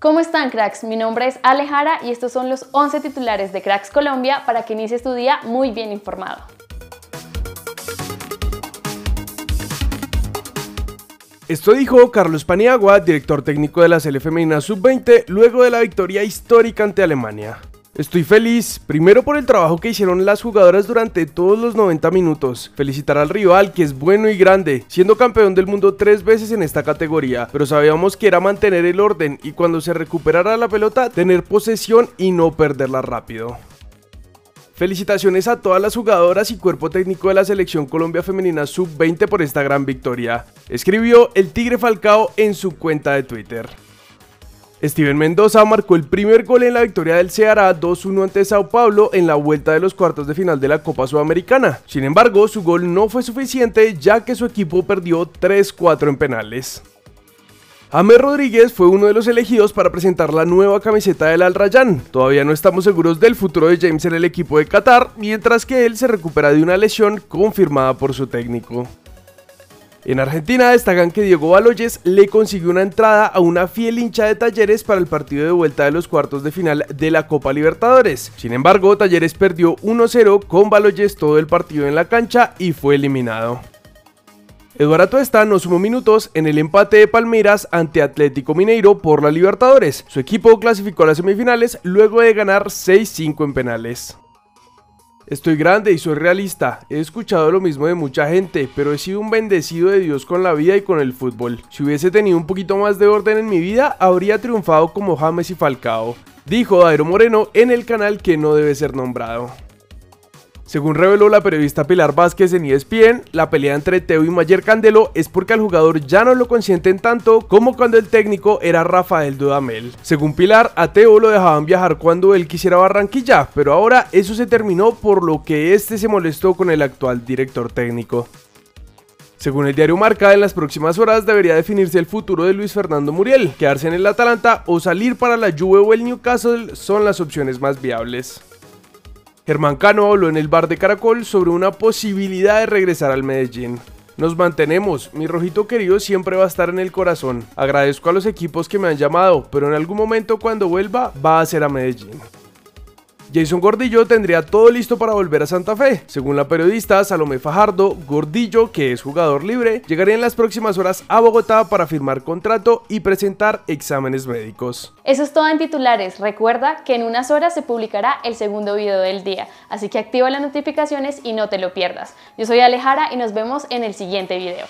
¿Cómo están cracks? Mi nombre es Alejara y estos son los 11 titulares de Cracks Colombia para que inicies tu día muy bien informado. Esto dijo Carlos Paniagua, director técnico de la Sele Femenina Sub-20, luego de la victoria histórica ante Alemania. Estoy feliz, primero por el trabajo que hicieron las jugadoras durante todos los 90 minutos. Felicitar al rival, que es bueno y grande, siendo campeón del mundo tres veces en esta categoría, pero sabíamos que era mantener el orden y cuando se recuperara la pelota, tener posesión y no perderla rápido. Felicitaciones a todas las jugadoras y cuerpo técnico de la selección Colombia Femenina Sub-20 por esta gran victoria, escribió el Tigre Falcao en su cuenta de Twitter. Steven Mendoza marcó el primer gol en la victoria del Ceará 2-1 ante Sao Paulo en la vuelta de los cuartos de final de la Copa Sudamericana. Sin embargo, su gol no fue suficiente ya que su equipo perdió 3-4 en penales. James Rodríguez fue uno de los elegidos para presentar la nueva camiseta del Al Rayyan. Todavía no estamos seguros del futuro de James en el equipo de Qatar, mientras que él se recupera de una lesión confirmada por su técnico. En Argentina destacan que Diego Baloyes le consiguió una entrada a una fiel hincha de Talleres para el partido de vuelta de los cuartos de final de la Copa Libertadores. Sin embargo, Talleres perdió 1-0 con Baloyes todo el partido en la cancha y fue eliminado. Eduardo Esta no sumó minutos en el empate de Palmeiras ante Atlético Mineiro por la Libertadores. Su equipo clasificó a las semifinales luego de ganar 6-5 en penales. Estoy grande y soy realista. He escuchado lo mismo de mucha gente, pero he sido un bendecido de Dios con la vida y con el fútbol. Si hubiese tenido un poquito más de orden en mi vida, habría triunfado como James y Falcao. Dijo Dairo Moreno en el canal que no debe ser nombrado. Según reveló la periodista Pilar Vázquez en ESPN, la pelea entre Teo y Mayer Candelo es porque al jugador ya no lo consienten tanto como cuando el técnico era Rafael Dudamel. Según Pilar, a Teo lo dejaban viajar cuando él quisiera Barranquilla, pero ahora eso se terminó por lo que este se molestó con el actual director técnico. Según el diario Marca, en las próximas horas debería definirse el futuro de Luis Fernando Muriel. Quedarse en el Atalanta o salir para la Juve o el Newcastle son las opciones más viables. Germán Cano habló en el bar de Caracol sobre una posibilidad de regresar al Medellín. Nos mantenemos, mi rojito querido siempre va a estar en el corazón. Agradezco a los equipos que me han llamado, pero en algún momento cuando vuelva va a ser a Medellín. Jason Gordillo tendría todo listo para volver a Santa Fe. Según la periodista Salomé Fajardo, Gordillo, que es jugador libre, llegaría en las próximas horas a Bogotá para firmar contrato y presentar exámenes médicos. Eso es todo en titulares. Recuerda que en unas horas se publicará el segundo video del día, así que activa las notificaciones y no te lo pierdas. Yo soy Alejara y nos vemos en el siguiente video.